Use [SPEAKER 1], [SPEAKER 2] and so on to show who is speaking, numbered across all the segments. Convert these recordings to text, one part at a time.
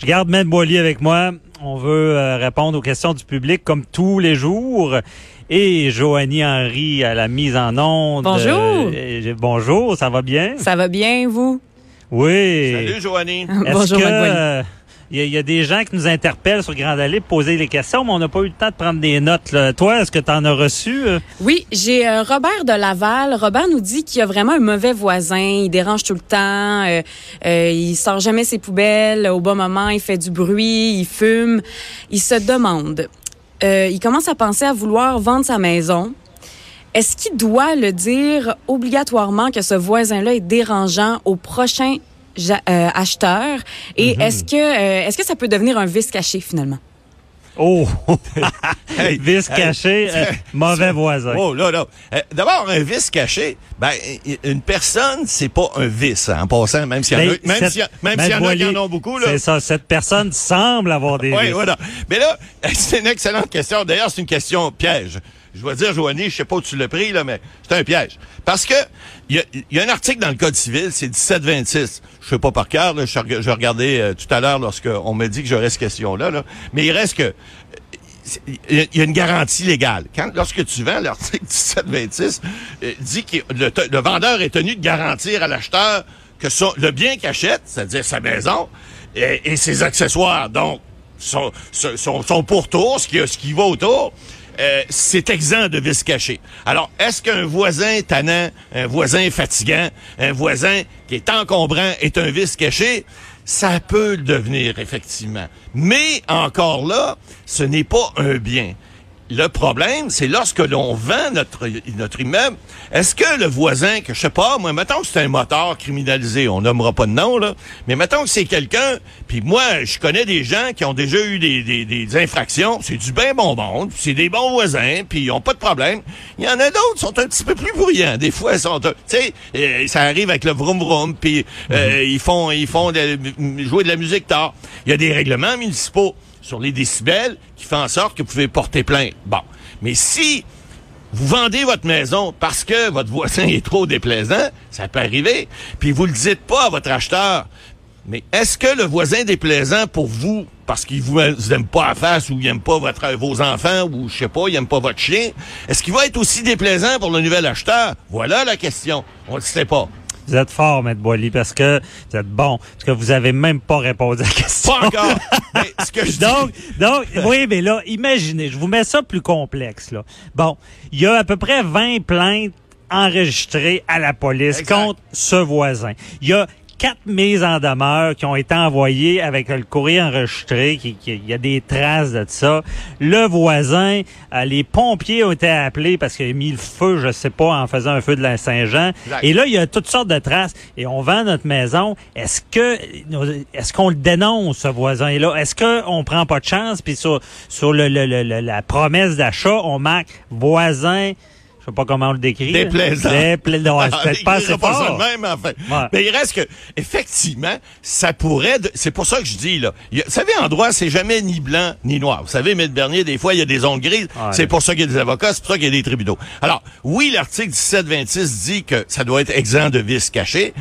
[SPEAKER 1] Je garde Maître Boily avec moi. On veut euh, répondre aux questions du public comme tous les jours. Et Joanie Henry à la mise en onde.
[SPEAKER 2] Bonjour.
[SPEAKER 1] Euh, bonjour, ça va bien?
[SPEAKER 2] Ça va bien, vous?
[SPEAKER 1] Oui.
[SPEAKER 3] Salut, Joanie.
[SPEAKER 1] Est-ce
[SPEAKER 2] Bonjour,
[SPEAKER 1] que, euh, il y, a- des gens qui nous interpellent sur Grande Allée pour poser des questions, mais on n'a pas eu le temps de prendre des notes. Toi, est-ce que tu en as reçu? euh?
[SPEAKER 2] Oui, j'ai euh, Robert de Laval. Robert nous dit qu'il y a vraiment un mauvais voisin. Il dérange tout le temps. Euh, il sort jamais ses poubelles au bon moment. Il fait du bruit. Il fume. Il se demande. il commence à penser à vouloir vendre sa maison. Est-ce qu'il doit le dire obligatoirement que ce voisin-là est dérangeant au prochain euh, acheteur? Et est-ce que euh, est-ce que ça peut devenir un vice caché finalement?
[SPEAKER 1] Oh!
[SPEAKER 3] Hey,
[SPEAKER 1] Vice
[SPEAKER 3] hey,
[SPEAKER 1] caché, euh, mauvais voisin.
[SPEAKER 3] Oh, là, là. Euh, D'abord, un vice caché, ben, une personne, c'est pas un vice, hein, en passant, même s'il y en a, même
[SPEAKER 1] cette-
[SPEAKER 3] s'il y, a- même
[SPEAKER 1] Maître
[SPEAKER 3] s'il y en a qui en ont beaucoup, là.
[SPEAKER 1] C'est ça, cette personne semble avoir des
[SPEAKER 3] Oui, voilà. Mais là, c'est une excellente question. D'ailleurs, c'est une question piège. Je dois dire, Joanie, je sais pas où tu l'as pris, là, mais c'est un piège. Parce que, il y a, un article dans le Code civil, c'est 1726. Je sais pas par cœur, je, reg- je regardais euh, tout à l'heure lorsqu'on m'a dit que j'aurais cette question-là, là. Mais il reste que, il y a- une garantie légale. Quand, lorsque tu vends, l'article 1726 euh, dit que le, vendeur est tenu de garantir à l'acheteur que le bien qu'il achète, c'est-à-dire sa maison, et, ses accessoires, donc son, son, son pourtour, ce qui, ce qui va autour, euh, c'est exempt de vice caché. Alors, est-ce qu'un voisin tannant, un voisin fatigant, un voisin qui est encombrant est un vice caché? Ça peut le devenir, effectivement. Mais encore là, ce n'est pas un bien. Le problème, c'est lorsque l'on vend notre, notre immeuble, est-ce que le voisin, que je sais pas, moi, mettons que c'est un moteur criminalisé, on nommera pas de nom, là, mais mettons que c'est quelqu'un, puis moi, je connais des gens qui ont déjà eu des, des, des infractions, c'est du bien bon monde, c'est des bons voisins, puis ils ont pas de problème. Il y en a d'autres qui sont un petit peu plus bruyants, des fois, ils sont, un- tu sais, euh, ça arrive avec le vroom vroom, puis euh, ils font, ils font de- jouer de la musique tard. Il y a des règlements municipaux sur les décibels qui font en sorte que vous pouvez porter plainte. Bon. Mais si vous vendez votre maison parce que votre voisin est trop déplaisant, ça peut arriver, puis vous le dites pas à votre acheteur, mais est-ce que le voisin déplaisant pour vous, parce qu'il vous, vous aime pas à face ou il aime pas votre, vos enfants ou je sais pas, il aime pas votre chien, est-ce qu'il va être aussi déplaisant pour le nouvel acheteur? Voilà la question. On ne sait pas.
[SPEAKER 1] Vous êtes fort, Maître Boily, parce que vous êtes bon, parce que vous avez même pas répondu à la question.
[SPEAKER 3] Pas encore. mais ce que je dis-
[SPEAKER 1] Donc, donc, oui, mais là, imaginez, je vous mets ça plus complexe, là. Bon, il y a à peu près 20 plaintes enregistrées à la police
[SPEAKER 3] Exact.
[SPEAKER 1] contre ce voisin. Il y a quatre mises en demeure qui ont été envoyées avec le courrier enregistré, qui, qui- il y a des traces de ça. Le voisin, euh, les pompiers ont été appelés parce qu'il a mis le feu, je sais pas, en faisant un feu de la Saint-Jean. Et là, il y a toutes sortes de traces et on vend notre maison. Est-ce que est-ce qu'on le dénonce ce voisin-là? Est-ce que on prend pas de chance? Puis sur sur le, le- le- le- la promesse d'achat, on marque voisin sais pas comment on le décrit.
[SPEAKER 3] Déplaisant.
[SPEAKER 1] Déplaisant. Ouais, c'est
[SPEAKER 3] Ah,
[SPEAKER 1] peut-être pas assez
[SPEAKER 3] dira ça
[SPEAKER 1] fort.
[SPEAKER 3] même, enfin.
[SPEAKER 1] Ouais.
[SPEAKER 3] Mais il reste que, effectivement, ça pourrait, de- c'est pour ça que je dis, là. a- vous savez, en droit, c'est jamais ni blanc ni noir. Vous savez, mais Bernier, des fois, il y a des zones grises.
[SPEAKER 1] Ouais.
[SPEAKER 3] C'est pour ça qu'il y a des avocats, c'est pour ça qu'il y a des tribunaux. Alors, oui, l'article 1726 dit que ça doit être exempt de vice caché.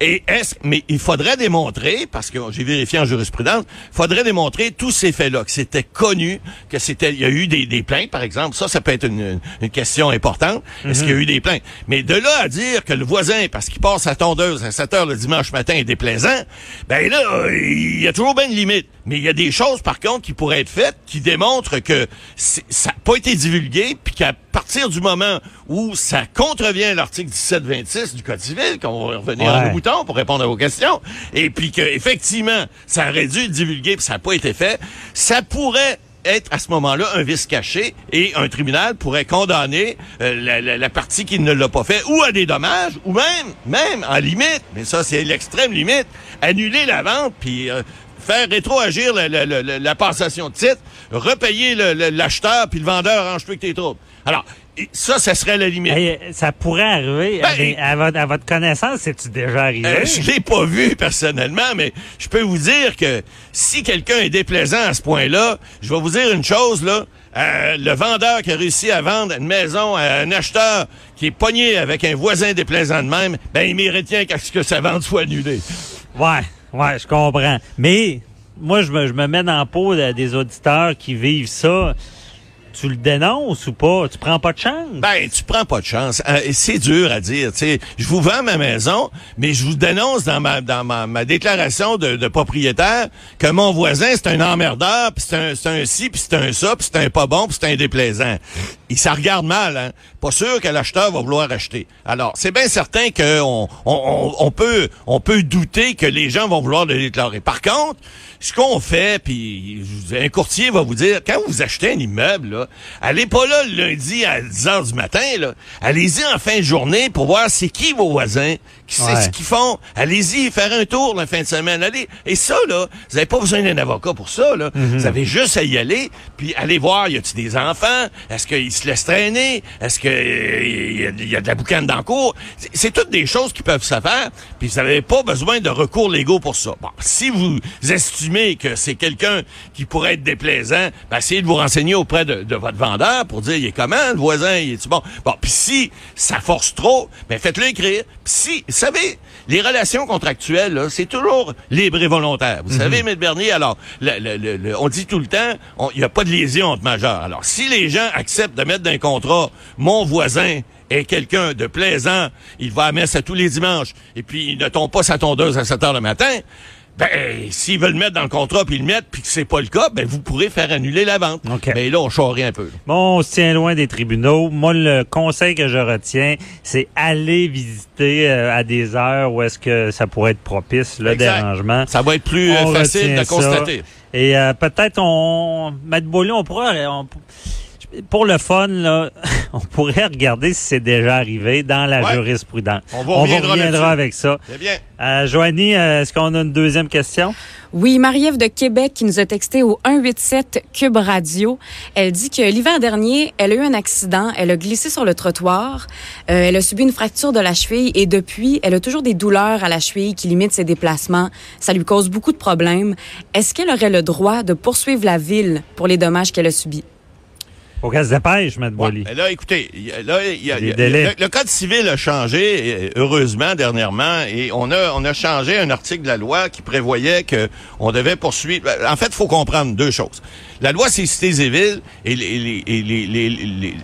[SPEAKER 3] Et est-ce, mais il faudrait démontrer, parce que j'ai vérifié en jurisprudence, il faudrait démontrer tous ces faits-là, que c'était connu, que c'était, il y a eu des, des plaintes, par exemple. Ça, ça peut être une, une question importante. Est-ce qu'il y a eu des plaintes? Mais de là à dire que le voisin, parce qu'il passe sa tondeuse à 7 heures le dimanche matin, est déplaisant, ben là, il y a toujours bien une limite. Mais il y a des choses, par contre, qui pourraient être faites, qui démontrent que ça n'a pas été divulgué, puis qu'à partir du moment où ça contrevient à l'article 1726 du Code civil, qu'on va revenir à
[SPEAKER 1] Ouais.
[SPEAKER 3] nos boutons pour répondre à vos questions, et puis que effectivement ça aurait dû être divulgué, puis ça n'a pas été fait, ça pourrait être à ce moment-là un vice caché et un tribunal pourrait condamner euh, la, la- la partie qui ne l'a pas fait ou à des dommages ou même, même en limite, mais ça c'est l'extrême limite, annuler la vente puis euh, faire rétroagir la, la, la, la- la passation de titre, repayer l'acheteur puis le vendeur arrange plus que tes troubles. Alors, ça, ça serait la limite.
[SPEAKER 1] Hey, ça pourrait arriver.
[SPEAKER 3] Ben,
[SPEAKER 1] à, votre, à votre connaissance, c'est-tu déjà arrivé?
[SPEAKER 3] Euh, je l'ai pas vu personnellement, mais je peux vous dire que si quelqu'un est déplaisant à ce point-là, je vais vous dire une chose là. Euh, le vendeur qui a réussi à vendre une maison à un acheteur qui est pogné avec un voisin déplaisant de même, ben il mérite bien qu'à ce que sa vente soit annulée.
[SPEAKER 1] Ouais, ouais, je comprends. Mais moi, je me, je me mets dans la peau de- des auditeurs qui vivent ça. Tu le dénonces ou pas? Tu prends pas de chance?
[SPEAKER 3] Ben, tu prends pas de chance. Euh, c'est dur à dire. Sais, je vous vends ma maison, mais je vous dénonce dans ma dans ma, ma déclaration de, de propriétaire que mon voisin c'est un emmerdeur, puis c'est un un ci, puis c'est un ça, puis c'est un pas bon, puis c'est un déplaisant. Et ça regarde mal. Hein? Pas sûr que l'acheteur va vouloir acheter. Alors, c'est bien certain que on, on, peut on peut douter que les gens vont vouloir le déclarer. Par contre, ce qu'on fait, puis un courtier va vous dire, quand vous achetez un immeuble, là, allez pas là le lundi à 10 heures du matin, là. Allez-y en fin de journée pour voir c'est qui vos voisins, qui c'est ce qu'ils font. Allez-y faire un tour la fin de semaine. Allez. Et ça, là, vous n'avez pas besoin d'un avocat pour ça, là. Vous avez juste à y aller, puis allez voir, y a-t-il des enfants? Est-ce qu'ils se laissent traîner? Est-ce que euh, y, a, y a de la boucane dans le cours? C'est- C'est toutes des choses qui peuvent se faire, puis vous n'avez pas besoin de recours légaux pour ça. Bon, si vous estimez que c'est quelqu'un qui pourrait être déplaisant, ben, essayez de vous renseigner auprès de, de votre vendeur pour dire, il est comment, le voisin, il est bon? Bon, puis si ça force trop, ben, faites-le écrire. Puis si, vous savez, les relations contractuelles, là, c'est toujours libre et volontaire. Vous savez, M. Bernier, alors, le- le- le- le- on dit tout le temps, il n'y a pas de lésion entre majeurs. Alors, si les gens acceptent de mettre dans un contrat, mon voisin est quelqu'un de plaisant, il va à messe à tous les dimanches, et puis il ne tombe pas sa tondeuse à 7 heures le matin, ben, s'ils veulent le mettre dans le contrat, puis ils le mettent, puis que c'est pas le cas, ben, vous pourrez faire annuler la vente.
[SPEAKER 1] OK.
[SPEAKER 3] Mais là, on charrie un peu.
[SPEAKER 1] Bon, on se tient loin des tribunaux. Moi, le conseil que je retiens, c'est aller visiter euh, à des heures où est-ce que ça pourrait être propice, le
[SPEAKER 3] Exact.
[SPEAKER 1] dérangement.
[SPEAKER 3] Ça va être plus euh,
[SPEAKER 1] On
[SPEAKER 3] facile de
[SPEAKER 1] ça.
[SPEAKER 3] constater.
[SPEAKER 1] Et euh, peut-être on, Maître Beaulieu, on pourrait, on- pour le fun, là, on pourrait regarder si c'est déjà arrivé dans la
[SPEAKER 3] Ouais.
[SPEAKER 1] jurisprudence.
[SPEAKER 3] On va reviendra
[SPEAKER 1] avec ça.
[SPEAKER 3] C'est bien.
[SPEAKER 1] Euh, Joanie, euh, est-ce qu'on a une deuxième question?
[SPEAKER 2] Oui, Marie-Ève de Québec qui nous a texté au 187 Cube Radio. Elle dit que l'hiver dernier, elle a eu un accident. Elle a glissé sur le trottoir. Euh, elle a subi une fracture de la cheville et depuis, elle a toujours des douleurs à la cheville qui limitent ses déplacements. Ça lui cause beaucoup de problèmes. Est-ce qu'elle aurait le droit de poursuivre la ville pour les dommages qu'elle a subis?
[SPEAKER 1] Faut qu'elle se dépêche,
[SPEAKER 3] Ouais,
[SPEAKER 1] Boily.
[SPEAKER 3] mais là, écoutez, là, y a- y le, le code civil a changé, euh, heureusement, dernièrement, et on a, on a changé un article de la loi qui prévoyait que on devait poursuivre. En fait, il faut comprendre deux choses. La loi c'est cités et villes et, les, les- et les- les- les-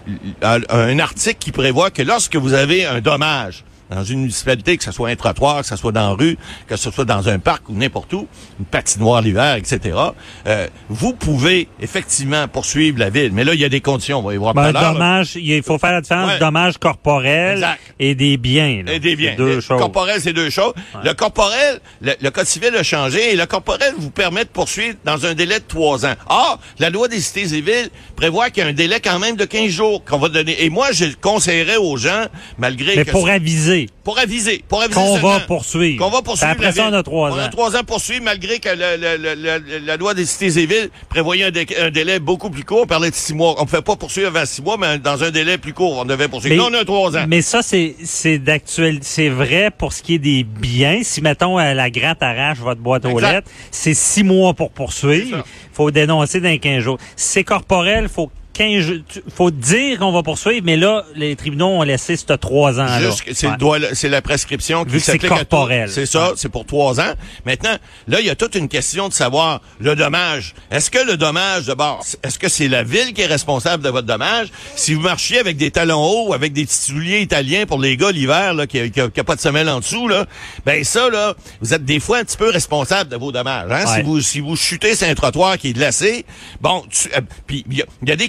[SPEAKER 3] un un article qui prévoit que lorsque vous avez un dommage dans une municipalité, que ce soit un trottoir, que ce soit dans la rue, que ce soit dans un parc ou n'importe où, une patinoire l'hiver, etc., euh, vous pouvez effectivement poursuivre la ville. Mais là, il y a des conditions, on va y voir
[SPEAKER 1] Ben, dommage, il faut faire la différence
[SPEAKER 3] Ouais.
[SPEAKER 1] dommage corporel
[SPEAKER 3] Exact.
[SPEAKER 1] et des biens. là.
[SPEAKER 3] Et des biens.
[SPEAKER 1] Deux choses.
[SPEAKER 3] corporel, c'est deux choses. Le corporel, le, le code civil a changé et le corporel vous permet de poursuivre dans un délai de trois ans. Or, la loi des cités et villes prévoit qu'il y a un délai quand même de 15 jours qu'on va donner. Et moi, je conseillerais aux gens, malgré
[SPEAKER 1] Mais
[SPEAKER 3] que...
[SPEAKER 1] pour aviser
[SPEAKER 3] pour aviser. Pour aviser
[SPEAKER 1] qu'on va poursuivre.
[SPEAKER 3] Qu'on va poursuivre.
[SPEAKER 1] Après ça, on a trois
[SPEAKER 3] On a
[SPEAKER 1] ans.
[SPEAKER 3] trois ans poursuivre, malgré que le- le- le- le- la loi des cités et villes prévoyait un, dé- un délai beaucoup plus court. On parlait de six mois. On ne pouvait pas poursuivre avant six mois, mais dans un délai plus court, on devait poursuivre. Là, on a trois ans.
[SPEAKER 1] mais ça, c'est, c'est d'actuel, c'est vrai pour ce qui est des biens. Si, mettons, euh, la gratte arrache votre boîte aux lettres, c'est six mois pour poursuivre.
[SPEAKER 3] ça.
[SPEAKER 1] faut dénoncer dans 15 jours. C'est corporel, faut 15 jours- tu- faut dire qu'on va poursuivre, mais là, les tribunaux ont laissé ce trois
[SPEAKER 3] que c'est
[SPEAKER 1] Ouais.
[SPEAKER 3] la prescription qui s'applique
[SPEAKER 1] corporel.
[SPEAKER 3] C'est ça,
[SPEAKER 1] Ouais.
[SPEAKER 3] c'est pour trois ans. Maintenant, là, il y a toute une question de savoir le dommage. Est-ce que le dommage, d'abord, est-ce que c'est la ville qui est responsable de votre dommage? Si vous marchiez avec des talons hauts, avec des petits souliers italiens pour les gars l'hiver, là, qui, qui, a, qui a pas de semelle en dessous, là, ben ça, là, vous êtes des fois un petit peu responsable de vos dommages. Hein?
[SPEAKER 1] Ouais.
[SPEAKER 3] Si vous si vous chutez sur un trottoir qui est glacé, bon, tu- euh, puis il y, y a des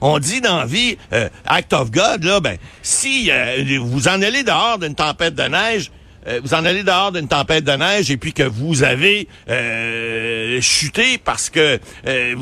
[SPEAKER 3] On dit dans la vie, euh, act of God, là, ben, si euh, vous en allez dehors d'une tempête de neige, euh, vous en allez dehors d'une tempête de neige et puis que vous avez euh, chuté parce que, euh,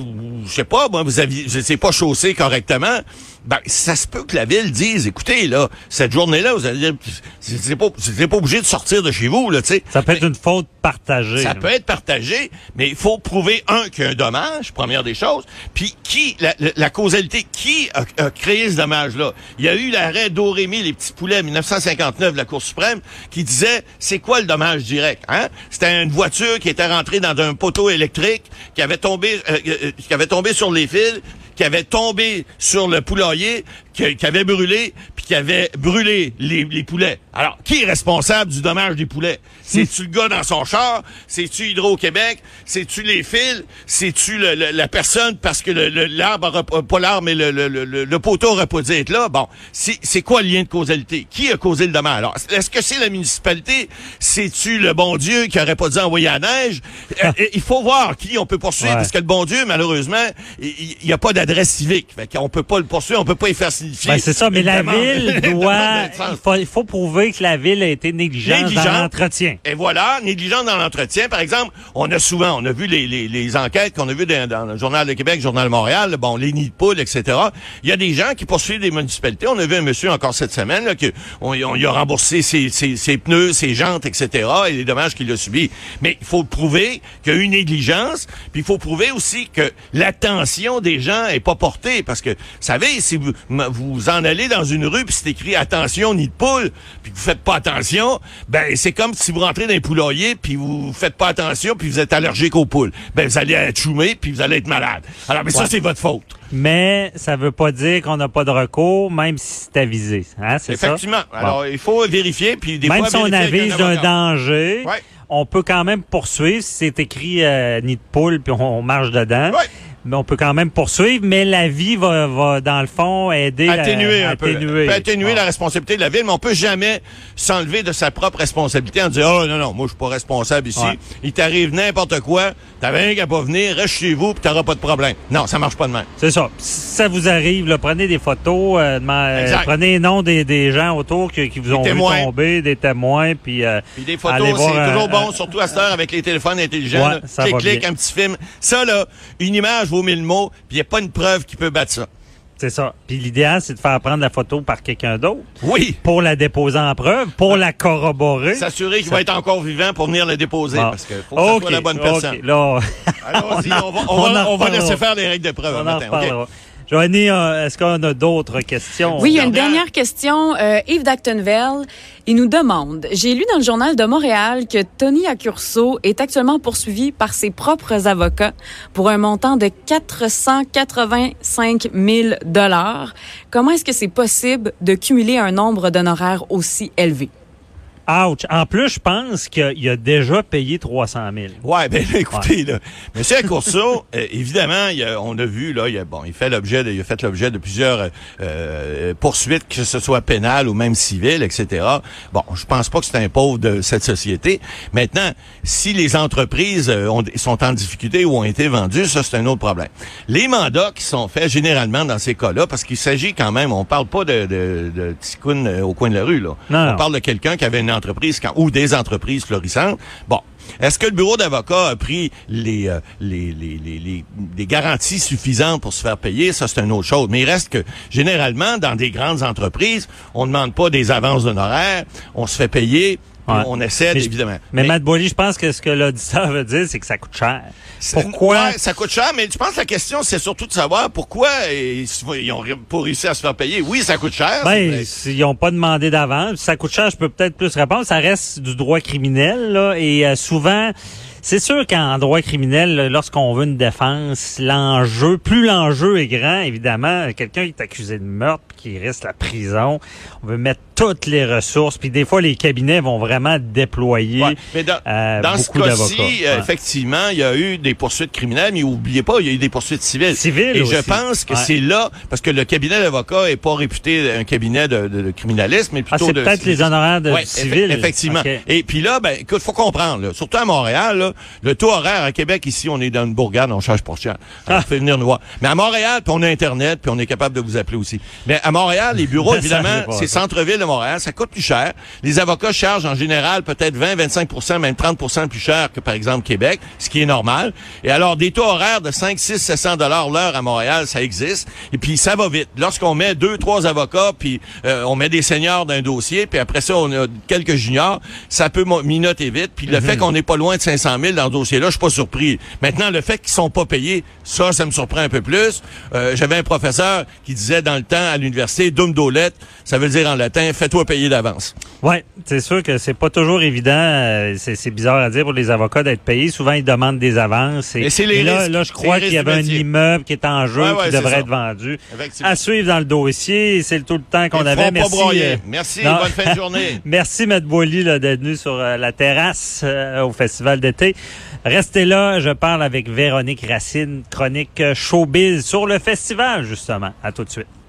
[SPEAKER 3] je sais pas, moi, vous aviez, sais pas chaussé correctement. Ben, ça se peut que la ville dise, écoutez, là, cette journée-là, vous allez, c'est c'est pas, c'est pas obligé de sortir de chez vous, là, tu sais.
[SPEAKER 1] Ça peut être une faute partagée.
[SPEAKER 3] Ça
[SPEAKER 1] là.
[SPEAKER 3] peut être partagé, mais il faut prouver, un, qu'il y a un dommage, première des choses, puis qui, la, la- la causalité, qui a, a créé ce dommage-là? Il y a eu l'arrêt d'Orémy, les petits poulets, en 1959 de la Cour suprême, qui disait, c'est quoi le dommage direct? Hein? C'était une voiture qui était rentrée dans un poteau électrique, qui avait tombé, euh, euh, qui avait tombé sur les fils, qui avait tombé sur le poulailler, qui, avait brûlé, qui avait brûlé les, les poulets. Alors, qui est responsable du dommage des poulets? C'est-tu le gars dans son char? C'est-tu Hydro-Québec? C'est-tu les fils? C'est-tu le- le- la personne parce que l'arbre, pas- l'arbre, mais le, le, poteau aurait pas dû être là? Bon, c'est quoi le lien de causalité? Qui a causé le dommage? Alors, est-ce que c'est la municipalité? C'est-tu le bon Dieu qui aurait pas dû envoyer la neige? Euh, il faut voir qui on peut poursuivre,
[SPEAKER 1] Ouais.
[SPEAKER 3] parce que le bon Dieu, malheureusement, il n'y a pas d'adresse civique. Fait qu'on peut pas le poursuivre, on peut pas y faire signifier.
[SPEAKER 1] Ben, c'est ça, mais la
[SPEAKER 3] demande-
[SPEAKER 1] ville doit, il faut, il faut prouver que la ville a été négligente, dans l'entretien.
[SPEAKER 3] Et voilà, négligente dans l'entretien. Par exemple, on a souvent, on a vu les, les, les enquêtes qu'on a vues dans, dans le Journal de Québec, le Journal de Montréal, bon, les nids de poules, etc. Il y a des gens qui poursuivent des municipalités. On a vu un monsieur encore cette semaine, là, on, on lui a remboursé ses, ses, ses pneus, ses jantes, etc. et les dommages qu'il a subis. Mais il faut prouver qu'il y a eu une négligence, puis il faut prouver aussi que l'attention des gens est pas portée. Parce que, vous savez, si vous vous en allez dans une rue, puis c'est écrit attention, nid de poule, puis que vous faites pas attention, ben c'est comme si vous rentrez dans un poulailler, puis vous faites pas attention, puis vous êtes allergique aux poules. Ben vous allez être choumé, puis vous allez être malade. Alors, mais ça, c'est votre faute.
[SPEAKER 1] Mais ça veut pas dire qu'on n'a pas de recours, même si c'est avisé. Hein, c'est ça?
[SPEAKER 3] Effectivement.
[SPEAKER 1] Bon.
[SPEAKER 3] Alors, il faut vérifier, puis des
[SPEAKER 1] même
[SPEAKER 3] fois,
[SPEAKER 1] si on avise
[SPEAKER 3] un
[SPEAKER 1] d'un danger,
[SPEAKER 3] Ouais.
[SPEAKER 1] on peut quand même poursuivre si c'est écrit euh, nid de poule puis on, on marche dedans.
[SPEAKER 3] Ouais.
[SPEAKER 1] Mais on peut quand même poursuivre, mais la vie va, va dans le fond aider la-
[SPEAKER 3] atténuer un peu.
[SPEAKER 1] atténuer.
[SPEAKER 3] Peut atténuer la responsabilité de la ville, mais on peut jamais s'enlever de sa propre responsabilité en disant, oh non, non, moi, je suis pas responsable ici.
[SPEAKER 1] Ouais.
[SPEAKER 3] Il t'arrive n'importe quoi, t'avais rien qu'à pas venir, reste chez vous, puis t'auras pas de problème. Non, ça marche pas de même.
[SPEAKER 1] C'est ça. Si ça vous arrive, là, prenez des photos, euh, euh, prenez les noms des, des gens autour qui, qui vous ont
[SPEAKER 3] témoins.
[SPEAKER 1] vu tomber, des témoins, puis euh,
[SPEAKER 3] Puis des photos, c'est
[SPEAKER 1] euh,
[SPEAKER 3] toujours bon,
[SPEAKER 1] euh,
[SPEAKER 3] surtout à cette heure avec les téléphones intelligents.
[SPEAKER 1] Ouais,
[SPEAKER 3] là.
[SPEAKER 1] ça
[SPEAKER 3] clic, clic, un petit film. Ça, là, une image vaut mille mots, puis il n'y a pas une preuve qui peut battre ça.
[SPEAKER 1] C'est ça. Puis l'idéal, c'est de faire prendre la photo par quelqu'un d'autre
[SPEAKER 3] Oui.
[SPEAKER 1] pour la déposer en preuve, pour la corroborer.
[SPEAKER 3] S'assurer qu'il va être encore vivant pour venir le déposer, parce qu'il faut que ça
[SPEAKER 1] Ok,
[SPEAKER 3] soit la bonne personne.
[SPEAKER 1] Là,
[SPEAKER 3] Allons-y, on va, on
[SPEAKER 1] On
[SPEAKER 3] va, on laisser faire les règles de preuve
[SPEAKER 1] on en
[SPEAKER 3] matin.
[SPEAKER 1] Joanie, euh, est-ce qu'on a d'autres questions?
[SPEAKER 2] Oui, il y a une
[SPEAKER 3] Dernière.
[SPEAKER 2] question. Euh, Yves d'Actonville, il nous demande, j'ai lu dans le journal de Montréal que Tony Accurso est actuellement poursuivi par ses propres avocats pour un montant de 485 000 dollars. Comment est-ce que c'est possible de cumuler un nombre d'honoraires aussi élevé?
[SPEAKER 1] Ouch. En plus, je pense qu'il a déjà payé 300 000.
[SPEAKER 3] Ouais, ben là, écoutez, là, Monsieur euh, évidemment, il a- on a vu là, il a, bon, il fait l'objet, de, il a fait l'objet de plusieurs euh, euh, poursuites, que ce soit pénales ou même civiles, etc. Bon, je pense pas que c'est un pauvre de cette société. Maintenant, si les entreprises euh, ont- sont en difficulté ou ont été vendues, ça c'est un autre problème. Les mandats qui sont faits généralement dans ces cas-là, parce qu'il s'agit quand même, on parle pas de, de, au coin de la rue là.
[SPEAKER 1] Non,
[SPEAKER 3] on
[SPEAKER 1] non.
[SPEAKER 3] parle de quelqu'un qui avait une entreprise ou des entreprises florissantes. Bon. Est-ce que le bureau d'avocat a pris les, euh, les, les, les, les- garanties suffisantes pour se faire payer? Ça, c'est une autre chose. Mais il reste que, généralement, dans des grandes entreprises, on ne demande pas des avances d'honoraires, on se fait payer,
[SPEAKER 1] Ouais.
[SPEAKER 3] on essaie,
[SPEAKER 1] Mais
[SPEAKER 3] évidemment.
[SPEAKER 1] Mais, Matt Boily, je pense que ce que l'auditeur veut dire, c'est que ça coûte cher. Pourquoi?
[SPEAKER 3] ouais, ça coûte cher, mais je pense que la question, c'est surtout de savoir pourquoi ils, ils ont pas réussi à se faire payer. Oui, ça coûte cher.
[SPEAKER 1] Ben, s'ils n'ont pas demandé d'avance, si ça coûte cher, je peux peut-être plus répondre. Ça reste du droit criminel, là, et euh, souvent, c'est sûr qu'en droit criminel, lorsqu'on veut une défense, l'enjeu, plus l'enjeu est grand, évidemment, quelqu'un qui est accusé de meurtre, puis qui risque la prison, on veut mettre toutes les ressources, puis des fois, les cabinets vont vraiment déployer
[SPEAKER 3] Ouais, mais dans,
[SPEAKER 1] euh,
[SPEAKER 3] dans ce
[SPEAKER 1] beaucoup d'avocats.
[SPEAKER 3] cas-ci, euh,
[SPEAKER 1] Ouais.
[SPEAKER 3] effectivement, il y a eu des poursuites criminelles, mais oubliez pas, il y a eu des poursuites civiles.
[SPEAKER 1] Civiles
[SPEAKER 3] Et je pense que
[SPEAKER 1] Ouais.
[SPEAKER 3] c'est là, parce que le cabinet d'avocats est pas réputé un cabinet de, de- de criminalisme, mais
[SPEAKER 1] Ah,
[SPEAKER 3] plutôt
[SPEAKER 1] c'est
[SPEAKER 3] de
[SPEAKER 1] peut-être les honoraires de
[SPEAKER 3] Ouais,
[SPEAKER 1] civil.
[SPEAKER 3] effe- effectivement. Et puis là, ben, écoute, faut comprendre, là, surtout à Montréal, là, le taux horaire à Québec, ici, on est dans une bourgade, on charge pour cher.
[SPEAKER 1] Ah.
[SPEAKER 3] fait venir nous voir. Mais à Montréal, puis on a Internet, puis on est capable de vous appeler aussi. Mais à Montréal, les bureaux, évidemment,
[SPEAKER 1] c'est
[SPEAKER 3] centre-ville de Montréal, ça coûte plus cher. Les avocats chargent en général peut-être 20, 25% même 30% plus cher que, par exemple, Québec, ce qui est normal. Et alors, des taux horaires de 5, 6, 700 dollars l'heure à Montréal, ça existe. Et puis, ça va vite. Lorsqu'on met deux, trois avocats, puis euh, on met des seniors d'un dossier, puis après ça, on a quelques juniors, ça peut minoter vite. Puis le fait qu'on n'est pas loin de 500 000 dans ce dossier-là, je suis pas surpris. Maintenant, le fait qu'ils sont pas payés, ça, ça me surprend un peu plus. Euh, J'avais un professeur qui disait dans le temps à l'université, dum dolette, ça veut dire en latin, fais-toi payer d'avance.
[SPEAKER 1] Ouais, c'est sûr que c'est pas toujours évident. euh, C'est bizarre à dire pour les avocats d'être payés. Souvent, ils demandent des avances.
[SPEAKER 3] Mais c'est les
[SPEAKER 1] et là, là, je crois qu'il y avait un immeuble qui est en jeu,
[SPEAKER 3] Ouais, ouais,
[SPEAKER 1] qui devrait être vendu. À suivre dans le dossier. C'est tout le temps qu'on avait. Merci. euh,
[SPEAKER 3] Merci,
[SPEAKER 1] non.
[SPEAKER 3] bonne fin de journée.
[SPEAKER 1] Merci, Matt Boily, d'être venu sur euh, la terrasse au Festival d'été. Restez là, je parle avec Véronique Racine, chronique euh, showbiz sur le festival, justement. À tout de suite.